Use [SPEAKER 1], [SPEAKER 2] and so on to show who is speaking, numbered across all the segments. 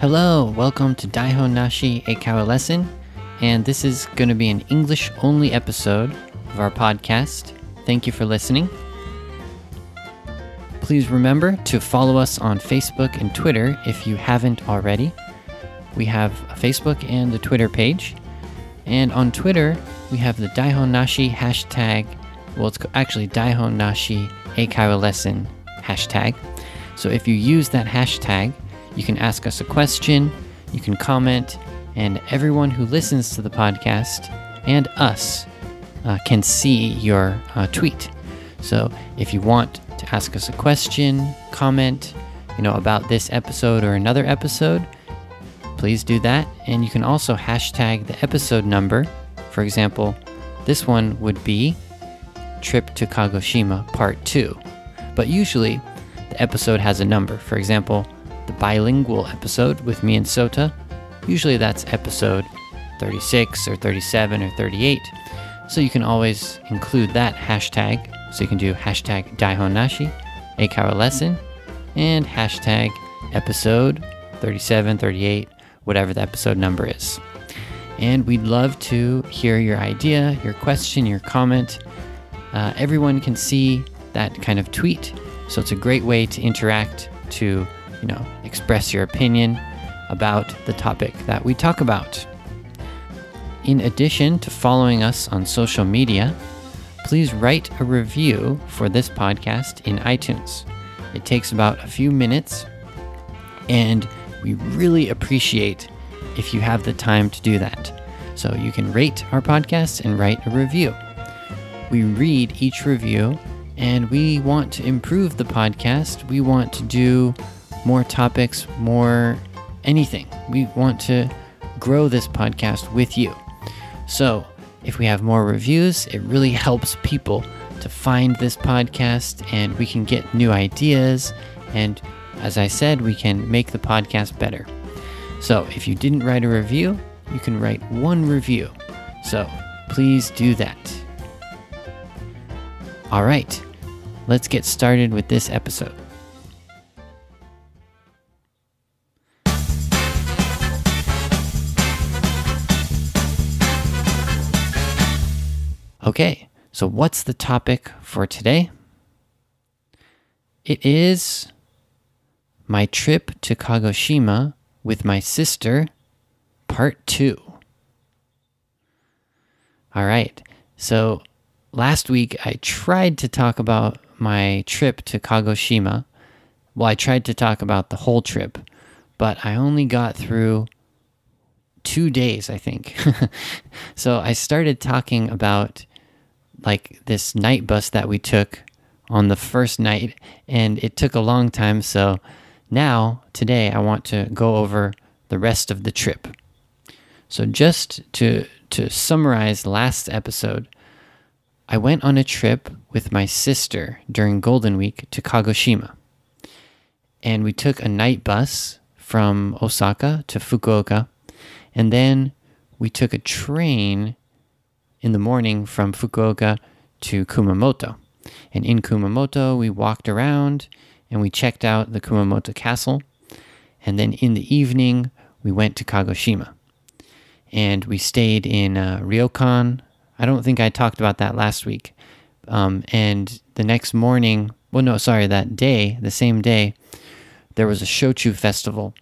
[SPEAKER 1] Hello, welcome to Daihon Nashi Eikaiwa Lesson, and this is going to be an English only episode of our podcast. Thank you for listening. Please remember to follow us on Facebook and Twitter if you haven't already. We have a Facebook and a Twitter page. And on Twitter, we have the Daihon Nashi hashtag. Well, it's actually Daihon Nashi Lesson hashtag. So if you use that hashtag, you can ask us a question, you can comment, and everyone who listens to the podcast and us uh, can see your uh, tweet. So if you want to ask us a question, comment, you know, about this episode or another episode, please do that. And you can also hashtag the episode number. For example, this one would be Trip to Kagoshima Part 2. But usually, the episode has a number. For example, the bilingual episode with me and Sota, usually that's episode 36 or 37 or 38. So you can always include that hashtag. So you can do hashtag Daihonashi, Eikaiwa lesson, and hashtag episode 37, 38, whatever the episode number is. And we'd love to hear your idea, your question, your comment. Uh, everyone can see that kind of tweet. So it's a great way to interact, to, you know, express your opinion about the topic that we talk about. In addition to following us on social media, please write a review for this podcast in iTunes. It takes about a few minutes, and we really appreciate if you have the time to do that. So you can rate our podcast and write a review. We read each review and we want to improve the podcast. We want to do more topics, more anything. We want to grow this podcast with you. So, if we have more reviews, it really helps people to find this podcast and we can get new ideas. And as I said, we can make the podcast better. So, if you didn't write a review, you can write one review. So, please do that. All right, let's get started with this episode. Okay, so what's the topic for today? It is my trip to Kagoshima with my sister, part two. All right, so last week I tried to talk about my trip to Kagoshima. Well, I tried to talk about the whole trip, but I only got through two days, I think. so I started talking about like this night bus that we took on the first night, and it took a long time. So now, today, I want to go over the rest of the trip. So, just to, to summarize last episode, I went on a trip with my sister during Golden Week to Kagoshima. And we took a night bus from Osaka to Fukuoka. And then we took a train in the morning from Fukuoka to Kumamoto. And in Kumamoto, we walked around and we checked out the Kumamoto Castle. And then in the evening, we went to Kagoshima. And we stayed in uh, Ryokan. I don't think I talked about that last week. Um, and the next morning, well, no, sorry, that day, the same day, there was a Shochu festival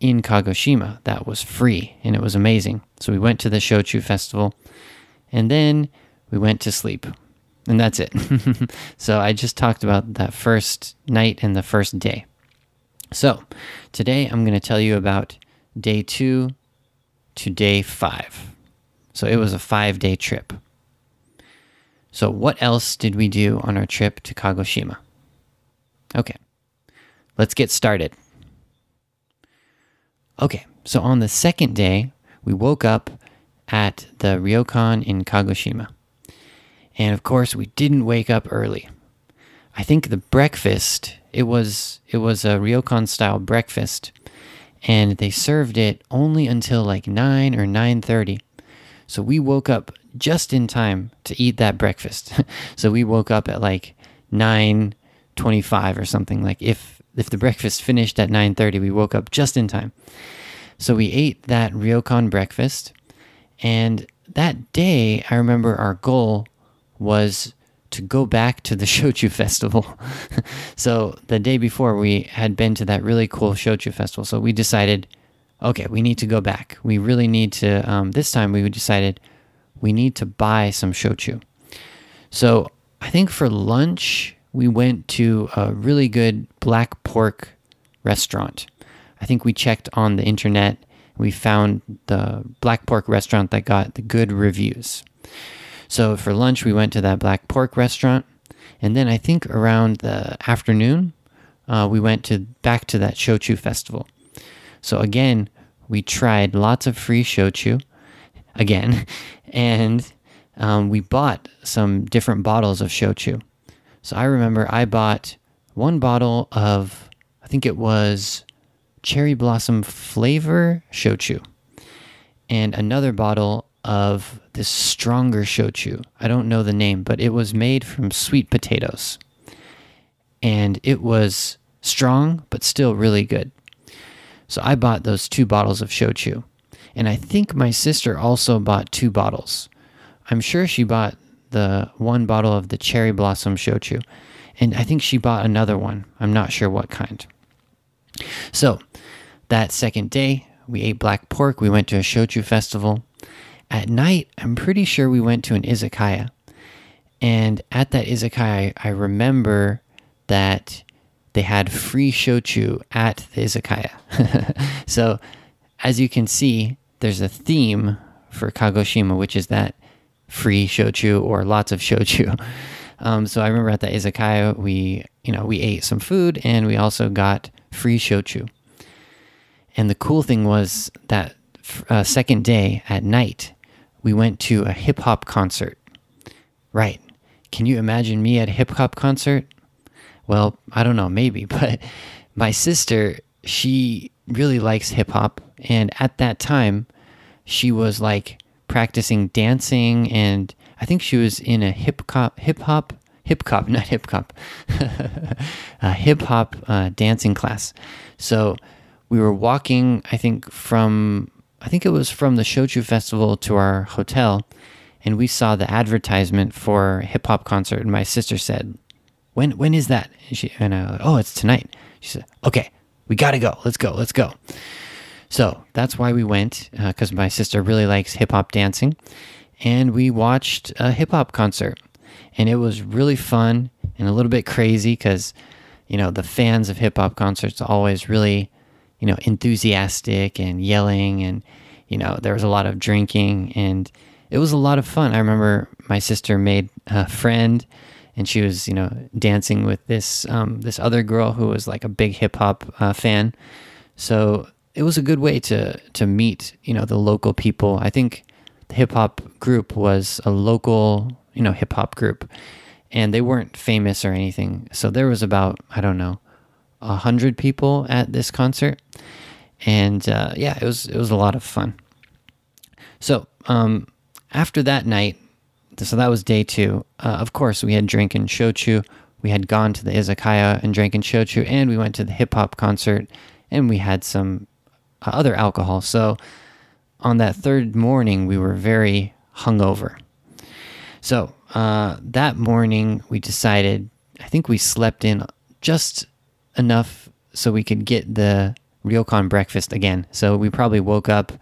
[SPEAKER 1] in Kagoshima that was free and it was amazing. So we went to the Shochu festival and then we went to sleep. And that's it. so I just talked about that first night and the first day. So today I'm going to tell you about day two to day five. So it was a five day trip. So, what else did we do on our trip to Kagoshima? Okay, let's get started. Okay, so on the second day, we woke up at the Ryokan in Kagoshima. And of course, we didn't wake up early. I think the breakfast, it was it was a Ryokan style breakfast and they served it only until like 9 or 9:30. So we woke up just in time to eat that breakfast. so we woke up at like 9:25 or something like if if the breakfast finished at 9:30, we woke up just in time. So we ate that ryokan breakfast, and that day I remember our goal was to go back to the Shochu festival. so the day before we had been to that really cool Shochu festival, so we decided, okay, we need to go back. We really need to. Um, this time we decided we need to buy some shochu. So I think for lunch we went to a really good black pork restaurant. I think we checked on the internet. We found the black pork restaurant that got the good reviews. So for lunch, we went to that black pork restaurant, and then I think around the afternoon, uh, we went to back to that shochu festival. So again, we tried lots of free shochu, again, and um, we bought some different bottles of shochu. So I remember I bought one bottle of, I think it was cherry blossom flavor shochu, and another bottle of this stronger shochu. I don't know the name, but it was made from sweet potatoes. And it was strong, but still really good. So I bought those two bottles of shochu. And I think my sister also bought two bottles. I'm sure she bought the one bottle of the cherry blossom shochu. And I think she bought another one. I'm not sure what kind. So that second day, we ate black pork. We went to a shochu festival. At night, I'm pretty sure we went to an izakaya. And at that izakaya, I remember that they had free shochu at the izakaya. so, as you can see, there's a theme for Kagoshima, which is that free shochu or lots of shochu. Um, so I remember at the izakaya, we you know we ate some food and we also got free shochu. And the cool thing was that uh, second day at night, we went to a hip hop concert. Right? Can you imagine me at a hip hop concert? Well, I don't know, maybe, but my sister, she really likes hip hop, and at that time, she was like practicing dancing and I think she was in a hip hop hip hop hip hop not hip hop hip hop uh, dancing class. So we were walking I think from I think it was from the Shochu festival to our hotel and we saw the advertisement for hip hop concert and my sister said when when is that and she and I like, oh it's tonight she said okay we got to go let's go let's go so that's why we went, because uh, my sister really likes hip hop dancing. And we watched a hip hop concert. And it was really fun and a little bit crazy because, you know, the fans of hip hop concerts are always really, you know, enthusiastic and yelling. And, you know, there was a lot of drinking. And it was a lot of fun. I remember my sister made a friend and she was, you know, dancing with this um, this other girl who was like a big hip hop uh, fan. So it was a good way to to meet you know the local people. I think the hip hop group was a local you know hip hop group, and they weren't famous or anything. So there was about I don't know a hundred people at this concert, and uh, yeah, it was it was a lot of fun. So um, after that night, so that was day two. Uh, of course, we had drinking shochu. We had gone to the izakaya and drank drinking shochu, and we went to the hip hop concert, and we had some uh, other alcohol. So on that third morning, we were very hungover. So uh, that morning, we decided, I think we slept in just enough so we could get the ryokan breakfast again. So we probably woke up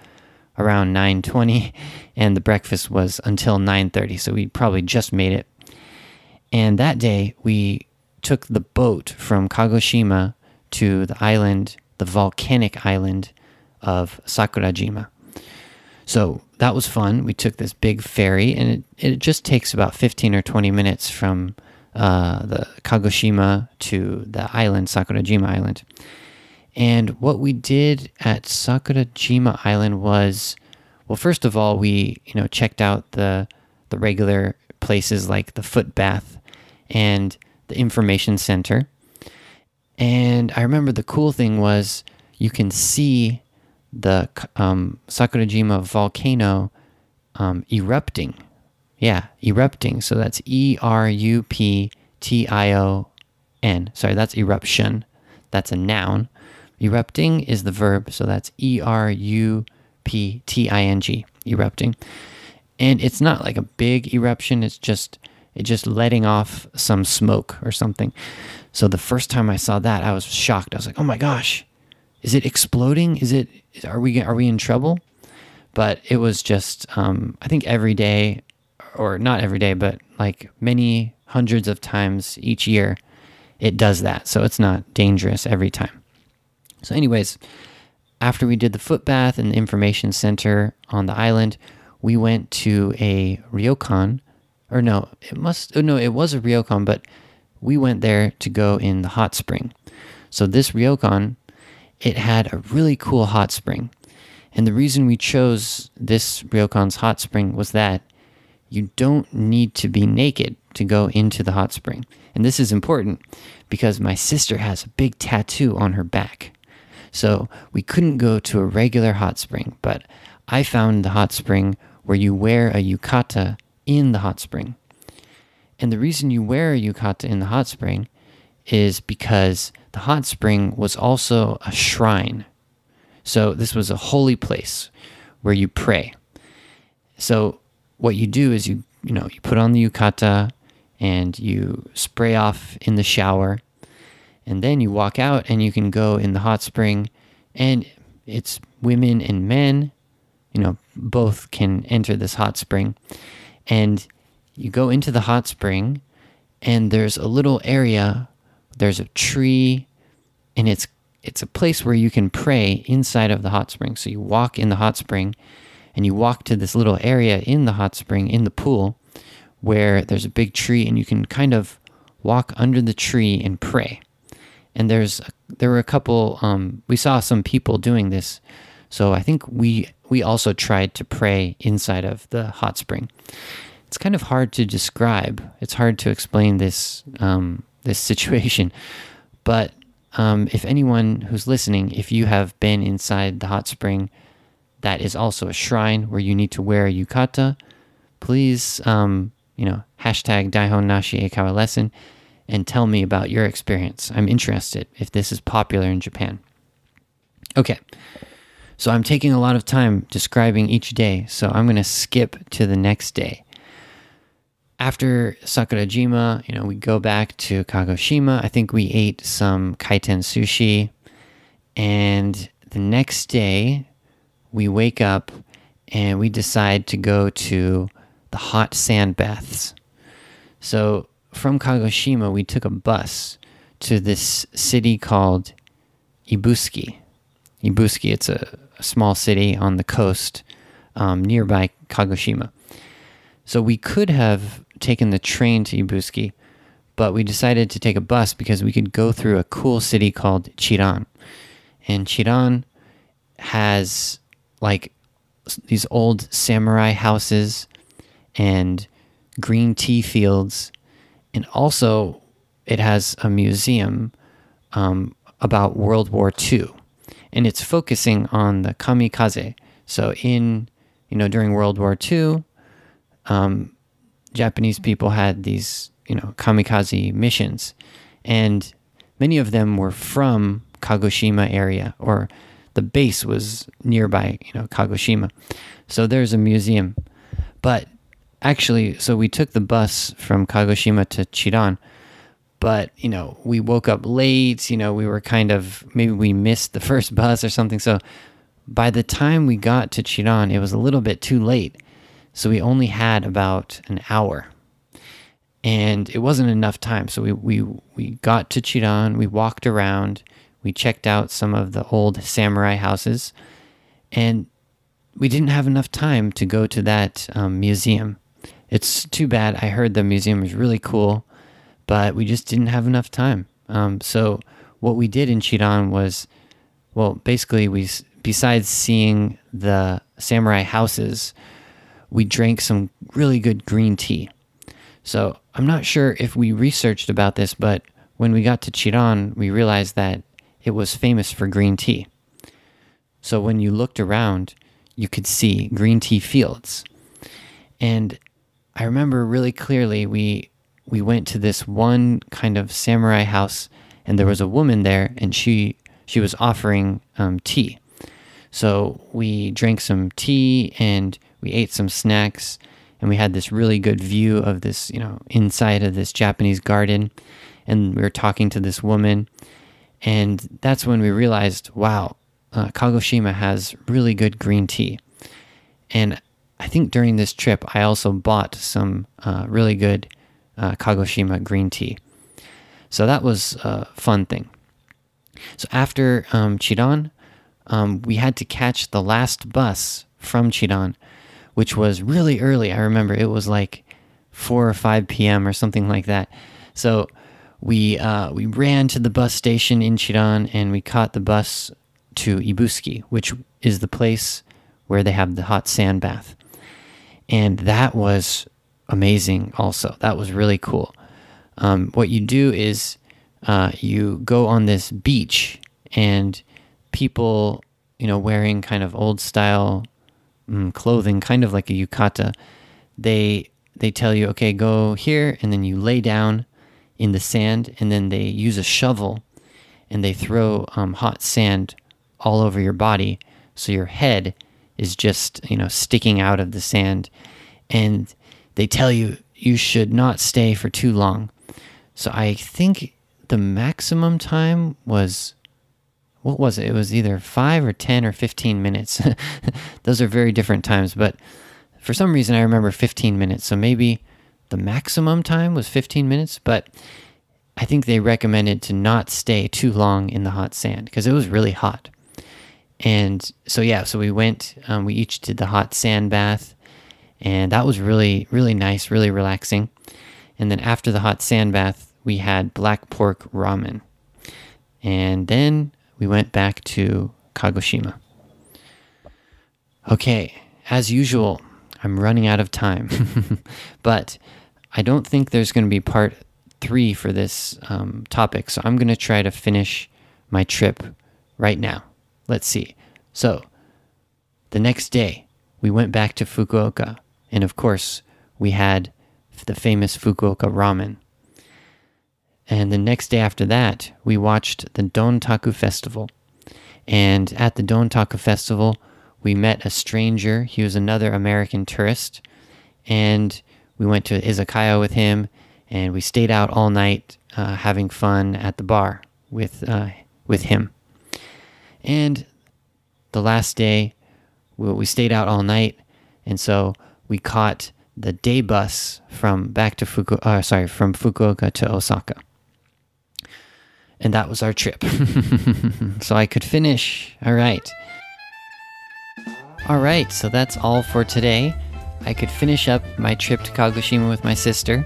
[SPEAKER 1] around 9:20 and the breakfast was until 9:30 so we probably just made it and that day we took the boat from Kagoshima to the island the volcanic island of Sakurajima. So that was fun. We took this big ferry, and it, it just takes about 15 or 20 minutes from uh, the Kagoshima to the island, Sakurajima Island. And what we did at Sakurajima Island was, well, first of all, we you know checked out the the regular places like the foot bath and the information center. And I remember the cool thing was you can see the um, Sakurajima volcano um, erupting. Yeah, erupting. So that's E R U P T I O N. Sorry, that's eruption. That's a noun. Erupting is the verb, so that's E R U P T I N G, erupting. And it's not like a big eruption, it's just it just letting off some smoke or something. So the first time I saw that, I was shocked. I was like, "Oh my gosh. Is it exploding? Is it are we are we in trouble?" But it was just um, I think every day or not every day, but like many hundreds of times each year it does that. So it's not dangerous every time. So anyways, after we did the foot bath and the information center on the island, we went to a ryokan, or no, it must, oh no, it was a ryokan, but we went there to go in the hot spring. So this ryokan, it had a really cool hot spring. And the reason we chose this ryokan's hot spring was that you don't need to be naked to go into the hot spring. And this is important because my sister has a big tattoo on her back. So we couldn't go to a regular hot spring, but I found the hot spring where you wear a yukata in the hot spring. And the reason you wear a yukata in the hot spring is because the hot spring was also a shrine. So this was a holy place where you pray. So what you do is you you know you put on the yukata and you spray off in the shower and then you walk out and you can go in the hot spring and it's women and men you know both can enter this hot spring and you go into the hot spring and there's a little area there's a tree and it's it's a place where you can pray inside of the hot spring. So you walk in the hot spring and you walk to this little area in the hot spring in the pool where there's a big tree and you can kind of walk under the tree and pray. And there's there were a couple um, we saw some people doing this. So i think we we also tried to pray inside of the hot spring. It's kind of hard to describe. It's hard to explain this um, this situation but um, if anyone who's listening if you have been inside the hot spring that is also a shrine where you need to wear a yukata please um, you know hashtag daihon nashi eikaiwa lesson and tell me about your experience. I'm interested if this is popular in Japan. Okay, so I'm taking a lot of time describing each day, so I'm going to skip to the next day. After Sakurajima, you know, we go back to Kagoshima. I think we ate some kaiten sushi. And the next day, we wake up and we decide to go to the hot sand baths. So from Kagoshima, we took a bus to this city called Ibusuki. Ibusuki, it's a, a small city on the coast um, nearby Kagoshima. So we could have taken the train to Ibusuki, but we decided to take a bus because we could go through a cool city called Chiran. And Chiran has like these old samurai houses and green tea fields and also it has a museum um, about World War II, and it's focusing on the kamikaze. So in you know during World War II, um, Japanese people had these you know kamikaze missions, and many of them were from Kagoshima area or the base was nearby you know Kagoshima. So there's a museum, but actually, so we took the bus from Kagoshima to Chiran, but you know, we woke up late. You know, we were kind of maybe we missed the first bus or something. So by the time we got to Chiran, it was a little bit too late. So we only had about an hour. And it wasn't enough time. So we, we, we got to Chiran, we walked around, we checked out some of the old samurai houses, and we didn't have enough time to go to that um, museum. It's too bad. I heard the museum is really cool, but we just didn't have enough time. Um, so what we did in Chiran was, well, basically we besides seeing the samurai houses, we drank some really good green tea. So I'm not sure if we researched about this, but when we got to Chiran, we realized that it was famous for green tea. So when you looked around, you could see green tea fields. And I remember really clearly we we went to this one kind of samurai house and there was a woman there, and she she was offering um, tea. So we drank some tea and we ate some snacks, and we had this really good view of this, you know, inside of this Japanese garden. And we were talking to this woman, and that's when we realized, wow, uh, Kagoshima has really good green tea. And I think during this trip, I also bought some uh, really good uh, Kagoshima green tea. So that was a fun thing. So after um, um, we had to catch the last bus from Chiran, which was really early. I remember it was like 4 or 5 p.m. or something like that. So we uh, we ran to the bus station in Chiran and we caught the bus to Ibusuki, which is the place where they have the hot sand bath. And that was amazing, also. That was really cool. Um, what you do is uh, you go on this beach, and people, you know, wearing kind of old style mm, clothing, kind of like a yukata, they they tell you, okay, go here, and then you lay down in the sand, and then they use a shovel and they throw um, hot sand all over your body, so your head is just you know sticking out of the sand, and they tell you you should not stay for too long. So I think the maximum time was what was it? It was either five or ten or fifteen minutes. Those are very different times, but for some reason I remember fifteen minutes. So maybe the maximum time was fifteen minutes, but I think they recommended to not stay too long in the hot sand because it was really hot. And so, yeah, so we went, um, we each did the hot sand bath, and that was really, really nice, really relaxing. And then after the hot sand bath, we had black pork ramen. And then we went back to Kagoshima. Okay, as usual, I'm running out of time. but I don't think there's going to be part three for this um, topic, so I'm going to try to finish my trip right now. Let's see. So, the next day, we went back to Fukuoka, and of course, we had the famous Fukuoka ramen. And the next day after that, we watched the Dontaku Festival. And at the Dontaku Festival, we met a stranger. He was another American tourist. And we went to izakaya with him, and we stayed out all night uh, having fun at the bar with, uh, with him. And the last day, we, we stayed out all night, and so we caught the day bus from back to Fuku, uh, sorry, from Fukuoka to Osaka. And that was our trip. so I could finish. All right. All right, so that's all for today. I could finish up my trip to Kagoshima with my sister.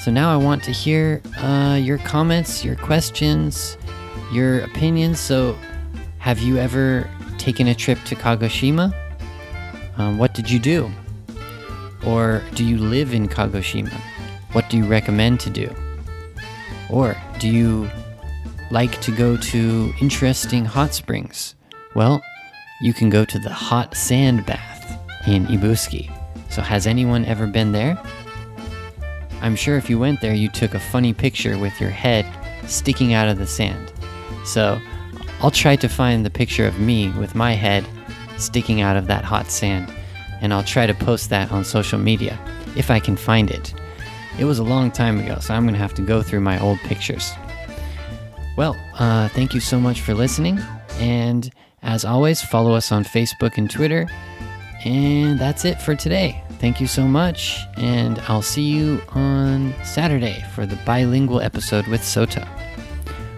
[SPEAKER 1] So now I want to hear uh, your comments, your questions, your opinions. So, have you ever taken a trip to Kagoshima? Um, what did you do? Or do you live in Kagoshima? What do you recommend to do? Or do you like to go to interesting hot springs? Well, you can go to the hot sand bath in Ibusuki. So, has anyone ever been there? I'm sure if you went there, you took a funny picture with your head sticking out of the sand. So, I'll try to find the picture of me with my head sticking out of that hot sand, and I'll try to post that on social media if I can find it. It was a long time ago, so I'm to have to go through my old pictures. Well, uh, thank you so much for listening, and as always, follow us on Facebook and Twitter. And that's it for today. Thank you so much, and I'll see you on Saturday for the bilingual episode with Sota.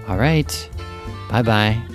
[SPEAKER 1] All right, bye bye.